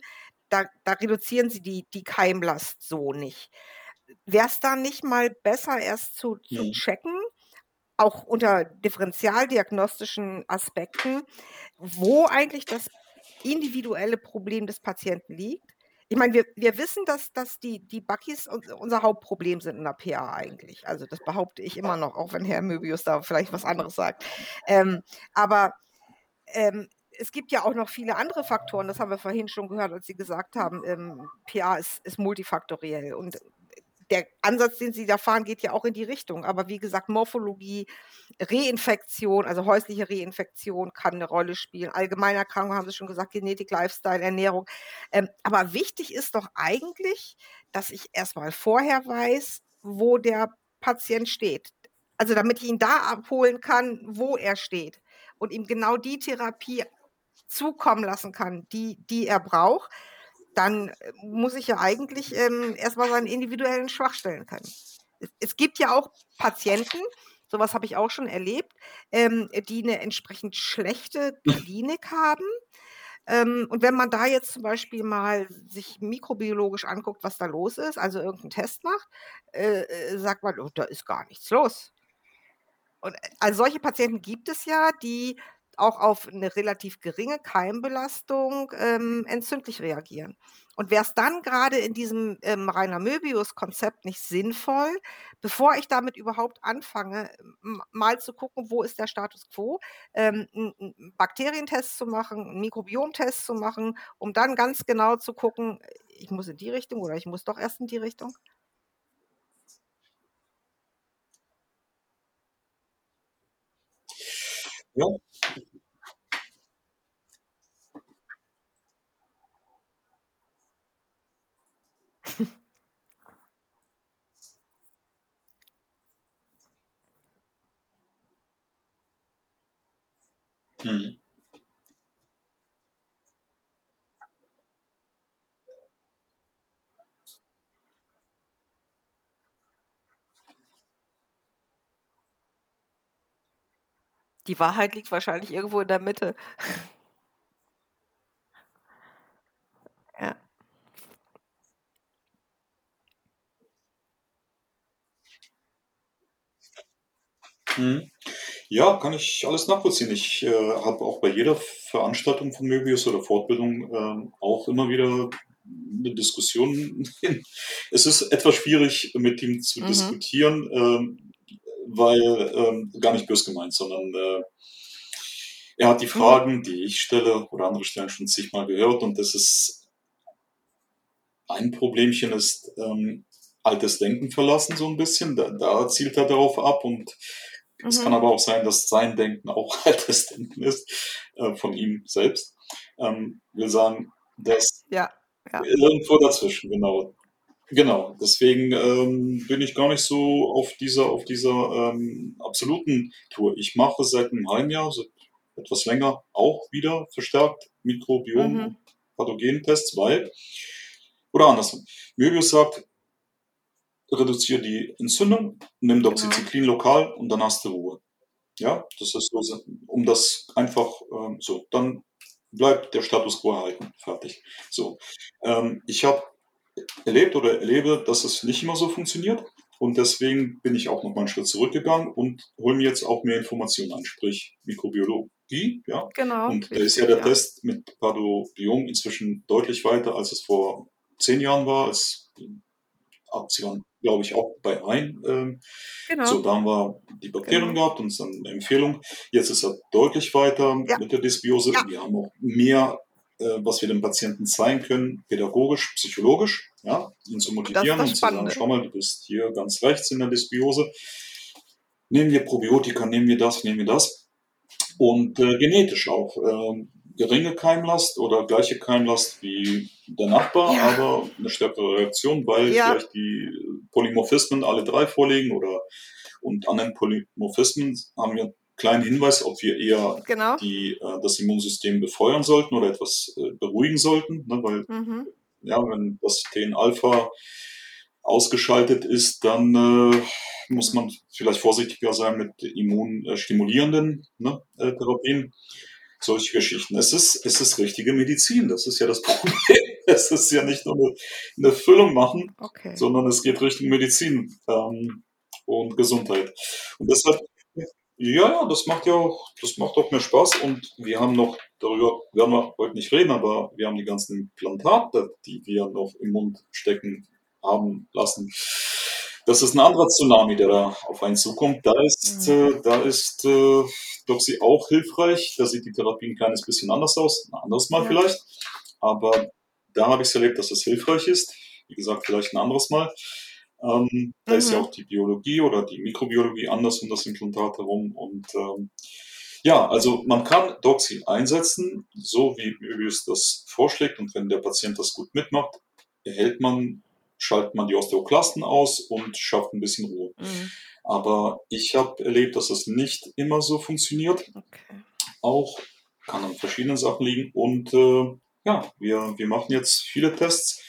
da, da reduzieren sie die, die Keimlast so nicht. Wäre es da nicht mal besser, erst zu, zu Mhm. checken, auch unter differentialdiagnostischen Aspekten, wo eigentlich das individuelle Problem des Patienten liegt? Ich meine, wir, wir wissen, dass, dass die, die uns- unser Hauptproblem sind in der PA eigentlich. Also das behaupte ich immer noch, auch wenn Herr Möbius da vielleicht was anderes sagt. Ähm, aber ähm, es gibt ja auch noch viele andere Faktoren, das haben wir vorhin schon gehört, als Sie gesagt haben, ähm, PA ist, ist multifaktoriell. Und der Ansatz, den Sie da fahren, geht ja auch in die Richtung. Aber wie gesagt, Morphologie, Reinfektion, also häusliche Reinfektion kann eine Rolle spielen. Allgemeinerkrankungen haben Sie schon gesagt, Genetik, Lifestyle, Ernährung. Ähm, aber wichtig ist doch eigentlich, dass ich erstmal vorher weiß, wo der Patient steht. Also damit ich ihn da abholen kann, wo er steht und ihm genau die Therapie zukommen lassen kann, die, die er braucht, dann äh, muss ich ja eigentlich ähm, erstmal seine individuellen Schwachstellen können. Es, es gibt ja auch Patienten, sowas habe ich auch schon erlebt, ähm, die eine entsprechend schlechte Klinik haben. Ähm, und wenn man da jetzt zum Beispiel mal sich mikrobiologisch anguckt, was da los ist, also irgendeinen Test macht, äh, äh, sagt man, oh, da ist gar nichts los. Und äh, also solche Patienten gibt es ja, die auch auf eine relativ geringe Keimbelastung ähm, entzündlich reagieren. Und wäre es dann gerade in diesem ähm, Rainer Möbius-Konzept nicht sinnvoll, bevor ich damit überhaupt anfange, mal zu gucken, wo ist der Status quo, ähm, einen Bakterientest zu machen, einen Mikrobiomtest zu machen, um dann ganz genau zu gucken, ich muss in die Richtung oder ich muss doch erst in die Richtung? Ja, mhm. Die Wahrheit liegt wahrscheinlich irgendwo in der Mitte. *laughs* Ja. Mhm. Ja, kann ich alles nachvollziehen. Ich äh, habe auch bei jeder Veranstaltung von Möbius oder Fortbildung ähm, auch immer wieder eine Diskussion. *laughs* es ist etwas schwierig, mit ihm zu Mhm. diskutieren, ähm, weil ähm, gar nicht bös gemeint, sondern äh, er hat die Mhm. Fragen, die ich stelle oder andere stellen, schon zigmal gehört und das ist ein Problemchen ist ähm, altes Denken verlassen so ein bisschen. Da, da zielt er darauf ab und es kann Mhm. aber auch sein, dass sein Denken auch *laughs* altes Denken ist äh, von ihm selbst. Ähm, will sagen, dass Ja, ja. irgendwo dazwischen, genau. Genau, deswegen ähm, bin ich gar nicht so auf dieser, auf dieser ähm, absoluten Tour. Ich mache seit einem halben Jahr, seit etwas länger, auch wieder verstärkt Mikrobiom- Mhm. und Pathogentests, weil, oder andersrum, Möbius sagt, reduziere die Entzündung, nimm Genau. Doxycyclin lokal und dann hast du Ruhe. Ja, das ist so, um das einfach ähm, so, dann bleibt der Status quo erhalten. Fertig. So. Ähm, ich habe erlebt oder erlebe, dass es nicht immer so funktioniert. Und deswegen bin ich auch noch mal einen Schritt zurückgegangen und hole mir jetzt auch mehr Informationen an, sprich Mikrobiologie. Ja. Genau, Und da ist ja der ja. Test mit Padobiom inzwischen deutlich weiter, als es vor zehn Jahren war. Es Waren, glaube ich, auch bei ein. Ähm, Genau. so, da haben wir die Bakterien Genau. gehabt und dann eine Empfehlung. Jetzt ist er deutlich weiter Ja. mit der Dysbiose. Ja. Wir haben auch mehr, äh, was wir dem Patienten zeigen können, pädagogisch, psychologisch, ja, ihn zu motivieren und zu sagen, schau mal, du bist hier ganz rechts in der Dysbiose. Nehmen wir Probiotika, nehmen wir das, nehmen wir das. Und äh, genetisch auch. ähm, geringe Keimlast oder gleiche Keimlast wie der Nachbar, Ja. aber eine stärkere Reaktion, weil Ja. vielleicht die Polymorphismen alle drei vorliegen oder und an den Polymorphismen haben wir einen kleinen Hinweis, ob wir eher Genau. die, äh, das Immunsystem befeuern sollten oder etwas äh, beruhigen sollten, ne, weil Mhm. ja, wenn das TN-Alpha ausgeschaltet ist, dann äh, muss man vielleicht vorsichtiger sein mit immunstimulierenden ne, äh, Therapien. Solche Geschichten. Es ist, es ist richtige Medizin, das ist ja das Problem. *laughs* Es ist ja nicht nur eine, eine Füllung machen, Okay. sondern es geht Richtung Medizin ähm, und Gesundheit. Und deshalb, ja, ja, das macht ja auch, das macht auch mehr Spaß. Und wir haben noch, darüber werden wir heute nicht reden, aber wir haben die ganzen Implantate, die wir noch im Mund stecken haben lassen. Das ist ein anderer Tsunami, der da auf einen zukommt. Da ist, Mhm. äh, da ist äh, Doxy auch hilfreich. Da sieht die Therapie ein kleines bisschen anders aus, ein anderes Mal Ja. vielleicht. Aber da habe ich es erlebt, dass es hilfreich ist. Wie gesagt, vielleicht ein anderes Mal. Ähm, da ist ja Mhm. auch die Biologie oder die Mikrobiologie anders um das Implantat herum. Und ähm, ja, also man kann Doxy einsetzen, so wie Möbius das vorschlägt. Und wenn der Patient das gut mitmacht, erhält man, schaltet man die Osteoklasten aus und schafft ein bisschen Ruhe. Mhm. Aber ich habe erlebt, dass das nicht immer so funktioniert. Okay. Auch kann an verschiedenen Sachen liegen. Und äh, ja, wir, wir machen jetzt viele Tests,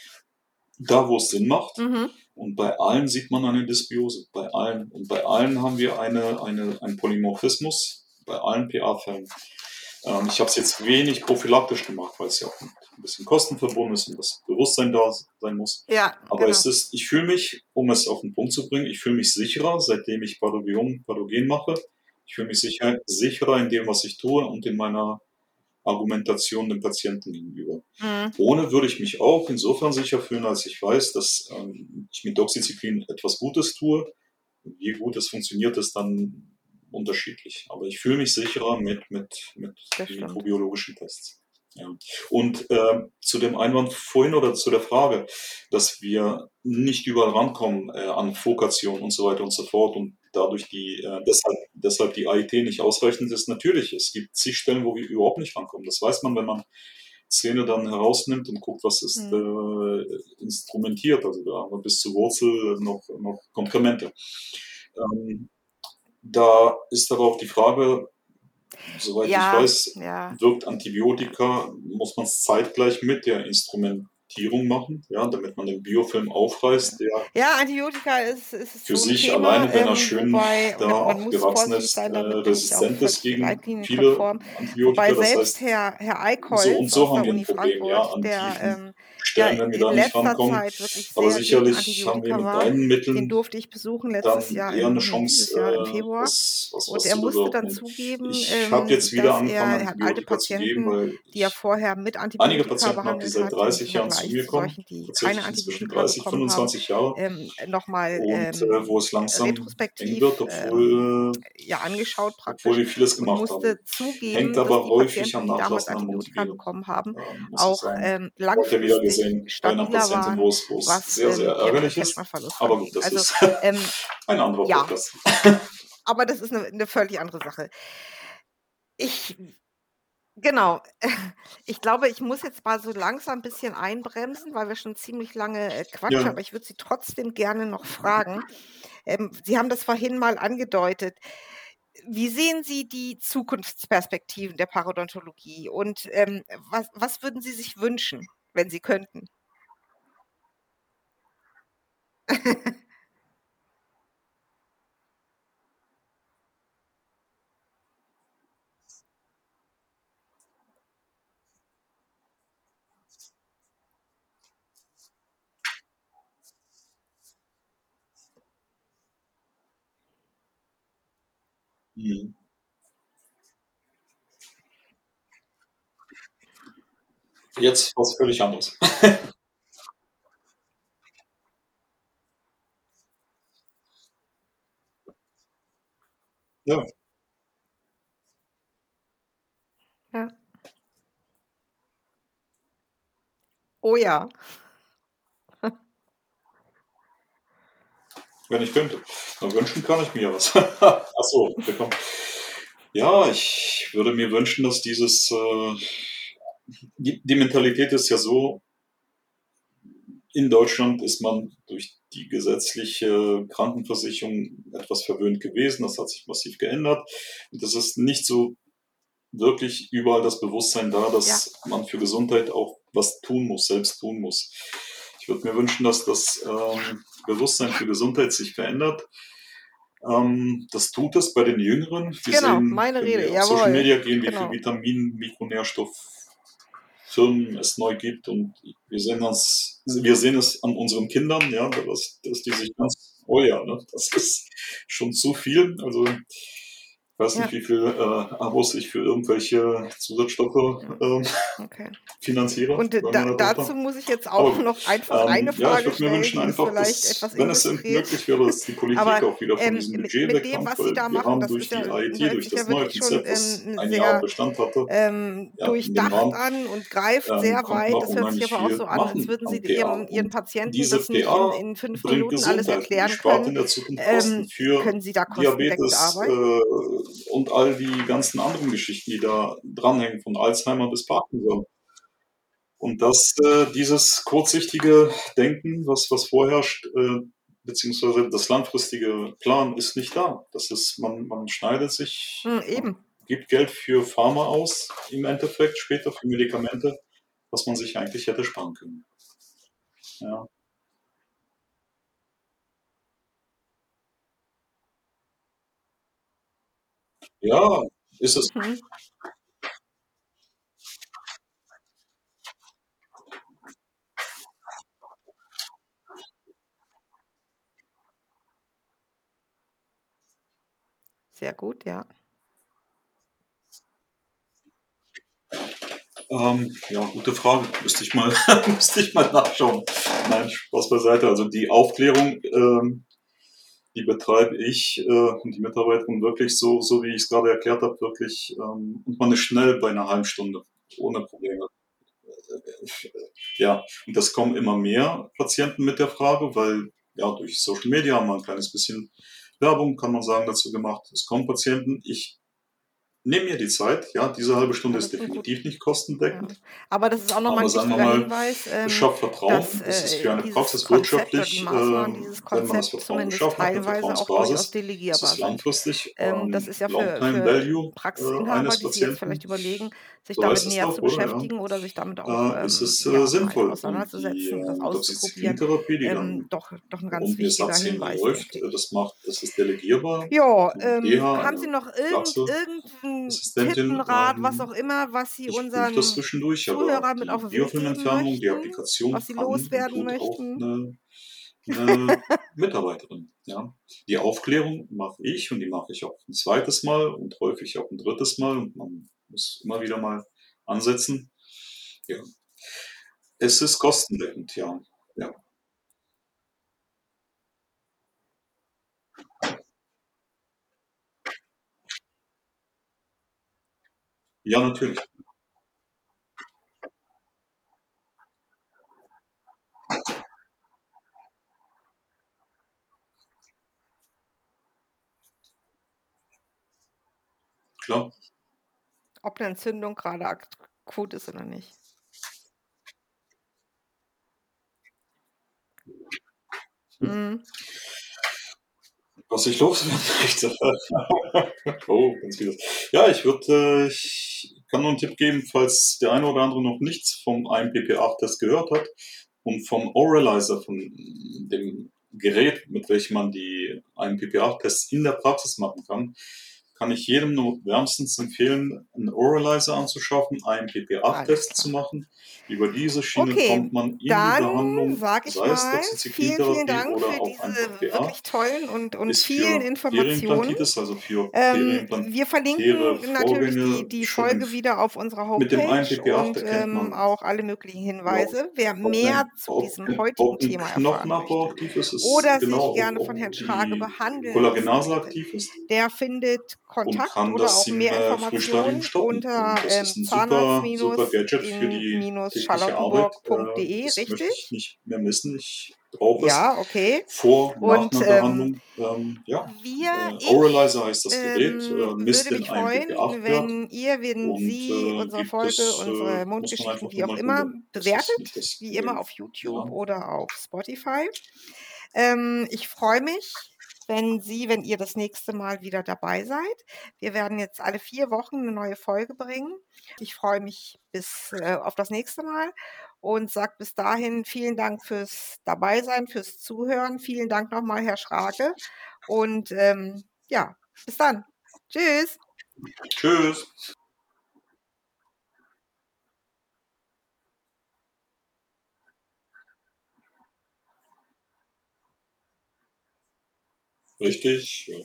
da wo es Sinn macht. Mhm. Und bei allen sieht man eine Dysbiose. Bei allen. Und bei allen haben wir eine, eine, einen Polymorphismus. Bei allen PA-Fällen. Ähm, ich habe es jetzt wenig prophylaktisch gemacht, weil es ja auch mit ein bisschen Kosten verbunden ist und das Bewusstsein da sein muss. Ja, Aber genau. es ist, ich fühle mich, um es auf den Punkt zu bringen, ich fühle mich sicherer, seitdem ich Pathogen, Pathogen mache. Ich fühle mich sicher, sicherer in dem, was ich tue und in meiner Argumentation dem Patienten gegenüber. Mhm. Ohne würde ich mich auch insofern sicher fühlen, als ich weiß, dass ähm, ich mit Doxycyclin etwas Gutes tue. Wie gut es funktioniert, ist dann unterschiedlich. Aber ich fühle mich sicherer mit, mit, mit mikrobiologischen Tests. Ja. Und ähm, zu dem Einwand vorhin oder zu der Frage, dass wir nicht überall rankommen äh, an Fokation und so weiter und so fort und dadurch die, äh, deshalb, deshalb die AIT nicht ausreichend ist, natürlich. Es gibt zig Stellen, wo wir überhaupt nicht rankommen. Das weiß man, wenn man Zähne dann herausnimmt und guckt, was ist Mhm. äh, instrumentiert. Also da haben wir bis zur Wurzel noch, noch Komplemente. Ähm, da ist aber auch die Frage, soweit Ja, ich weiß, ja. wirkt Antibiotika, muss man es zeitgleich mit der Instrumentierung machen, ja, damit man den Biofilm aufreißt, der Ja, Antibiotika ist, ist für so sich Thema, alleine, wenn er ähm, schön wobei da man, man muss gewachsen vorsichtig ist, sein, äh, resistent ist gegen viele. Antibiotika. Wobei Das selbst heißt, Herr, Herr so Eickholz und so haben wir ein Problem, ja, der tiefen ähm, ja wenn wir in da nicht letzter rankommen. Aber sicherlich haben wir mit deinen Den Mitteln durfte ich besuchen dann letztes Jahr, eher eine Chance, Jahr im äh, Februar. was, was, Und er musste dann zugeben, ich habe ähm, jetzt wieder angefangen, er, hat alte zu geben, Patienten, weil die er ich vorher mit einige Antibiotika Patienten habe, die seit hat, im 30 Jahren zu mir kommen, solchen, keine Antibiotika 30, bekommen haben, 25 Jahre, ähm, nochmal und äh, ähm, wo es langsam retrospektiv wird, ähm, obwohl, äh, ja angeschaut obwohl praktisch wir vieles gemacht musste haben. zugeben, Hängt aber häufig an Patienten, die damals nachlassender Antibiotika bekommen haben, äh, auch ähm, langfristig Patientin, waren, wo es, wo es was sehr, sehr ähm, ärgerlich ist. Aber gut, das Also ist ähm, *laughs* ein anderer ja, Podcast. *laughs* aber das ist eine, eine völlig andere Sache. Ich Genau. *laughs* Ich glaube, ich muss jetzt mal so langsam ein bisschen einbremsen, weil wir schon ziemlich lange äh, quatschen, Ja, aber ich würde Sie trotzdem gerne noch fragen. Ähm, Sie haben das vorhin mal angedeutet. Wie sehen Sie die Zukunftsperspektiven der Parodontologie und ähm, was, was würden Sie sich wünschen, wenn Sie könnten? mhm. Jetzt was völlig anderes. *laughs* Ja, Ja. Oh ja. *laughs* wenn ich könnte. Na, wünschen kann ich mir was. *laughs* Ach so, bekommen. Ja, ich würde mir wünschen, dass dieses, äh, die, Mentalität ist ja so, in Deutschland ist man durch die gesetzliche Krankenversicherung etwas verwöhnt gewesen. Das hat sich massiv geändert. Und es ist nicht so wirklich überall das Bewusstsein da, Ja. dass man für Gesundheit auch was tun muss, selbst tun muss. Ich würde mir wünschen, dass das ähm, Bewusstsein für Gesundheit sich verändert. Ähm, das tut es bei den Jüngeren. Die Genau, sehen, meine Rede, auf Social jawohl. Media gehen, wie viel Genau. Vitamin, Mikronährstofffirmen es neu gibt und wir sehen uns, wir sehen es an unseren Kindern, ja, dass, dass die sich ganz, oh ja, ne, das ist schon zu viel. Also ich weiß nicht, Ja. wie viel äh, Abos ich für irgendwelche Zusatzstoffe ähm, Okay. finanziere. Und äh, da, dazu muss ich jetzt Aber auch gut. noch einfach Ähm, eine ja, ich Frage würde mir stellen, wünschen einfach, vielleicht dass, etwas wenn es möglich wäre, dass die Politik Aber auch wieder von ähm, diesem mit, Budget mit dem, wegkommt, was Sie da machen, haben das durch ist die ja, hört durch das neue Konzept, ähm, was ein Jahr sehr Bestand hatte, ähm, ja, dem durchdacht an und greift ähm, sehr weit. Das hört sich aber auch so an, als würden Sie. Ihren, Patienten das nicht in, in fünf Minuten alles erklären können. Ähm, können Sie da kostendeckend arbeiten? Und all die ganzen anderen Geschichten, die da dranhängen, von Alzheimer bis Parkinson. Und das, äh, dieses kurzsichtige Denken, was, was vorherrscht, äh, beziehungsweise das langfristige Plan ist nicht da. Das ist, man, man schneidet sich, Hm, man eben. gibt Geld für Pharma aus, im Endeffekt später für Medikamente, was man sich eigentlich hätte sparen können. Ja. Ja, ist es. Mhm. Sehr gut, ja. Ähm, ja, gute Frage. Müsste ich mal, *laughs* müsste ich mal nachschauen. Nein, Spaß beiseite. Also die Aufklärung, ähm, die betreibe ich äh, und die Mitarbeiterin wirklich so, so wie ich es gerade erklärt habe, wirklich. Ähm, und man ist schnell bei einer halben Stunde, ohne Probleme. Äh, Ja, und das kommen immer mehr Patienten mit der Frage, weil ja durch Social Media haben wir ein kleines bisschen Werbung, kann man sagen, dazu gemacht. Es kommen Patienten. Ich nehme mir die Zeit. Ja, diese halbe Stunde Ja, ist das gut. definitiv nicht Ja. kostendeckend. Aber das ist auch nochmal ein wichtiger Hinweis, es ähm, schafft Vertrauen. dass Es ist äh, für eine Praxis wirtschaftlich, äh, dieses wenn man das Vertrauen hat, eine Vertrauensbasis, ist es sind. langfristig Ähm, das ähm, ist ja für, für Value äh, Praxisinhaber, eines die sich jetzt vielleicht Patienten. überlegen, sich So damit es näher doch, zu oder? Ja. beschäftigen oder sich damit auch Äh, ist ähm, es ja, äh, sinnvoll. Und die auseinanderzusetzen, das äh, auszuprobieren. Die Ähm, dann doch, doch ein ganz eine wichtiger Hinweis, läuft, äh, das macht, das ist delegierbar. Ja, ähm, DEHA, haben Sie eine noch irgend, irgendeinen Rat, was auch ähm, immer, was Sie unseren Zuhörern mit die auf den Weg geben die Applikation was Sie loswerden auch möchten? *laughs* Mitarbeiterin. Ja. Die Aufklärung mache ich und die mache ich auch ein zweites Mal und häufig auch ein drittes Mal und man muss immer wieder mal ansetzen. Ja. Es ist kostendeckend, ja. ja. Ja, natürlich. Klar. Ob eine Entzündung gerade akut ist oder nicht. Hm. Mhm. Was ich loswerden *laughs* möchte. oh, ganz vieles. Ja, ich würde, äh, ich kann nur einen Tipp geben, falls der eine oder andere noch nichts vom IMPP8-Test gehört hat und vom Oralizer, von dem Gerät, mit welchem man die IMPP8-Tests in der Praxis machen kann, kann ich jedem nur wärmstens empfehlen, einen Oralizer anzuschaffen, Alles IMPP8-Tests zu machen. Über diese Schiene Okay, kommt man in die dann Behandlung, sage ich sei es mal, vielen, vielen Dank oder für auch diese wirklich tollen und, und vielen Informationen. Also für Ähm, wir verlinken natürlich die, die Folge wieder auf unserer mit dem Homepage IMPP8 und ähm, auch alle möglichen Hinweise. Wer mehr zu diesem heutigen Thema erfahren möchte ist, oder sich genau, ob, gerne von Herrn Schrage behandeln Kollagenase aktiv ist der findet Kontakt oder das auch mehr äh, Informationen unter das ähm. Äh, zahnarzt-charlottenburg.de, das ich richtig? nicht mehr missen. Ich brauche Ja, okay. vor, nach Und einer ähm, Behandlung. Ähm, ja, wir, äh, ich Oralizer heißt das Gerät, ähm, äh, misst würde mich freuen, IMPP8-Wert wenn ihr, wenn und Sie äh, unsere Folge, es, äh, unsere Mundgeschichten, wie auch immer. Das bewertet, das wie immer auf YouTube oder auf Spotify. Ähm, ich freue mich wenn Sie wenn ihr das nächste Mal wieder dabei seid. Wir werden jetzt alle 4 Wochen eine neue Folge bringen. Ich freue mich bis äh, auf das nächste Mal und sage bis dahin vielen Dank fürs Dabeisein, fürs Zuhören. Vielen Dank nochmal, Herr Schrake. Und ähm, ja, bis dann. Tschüss. Tschüss. Richtig, ja.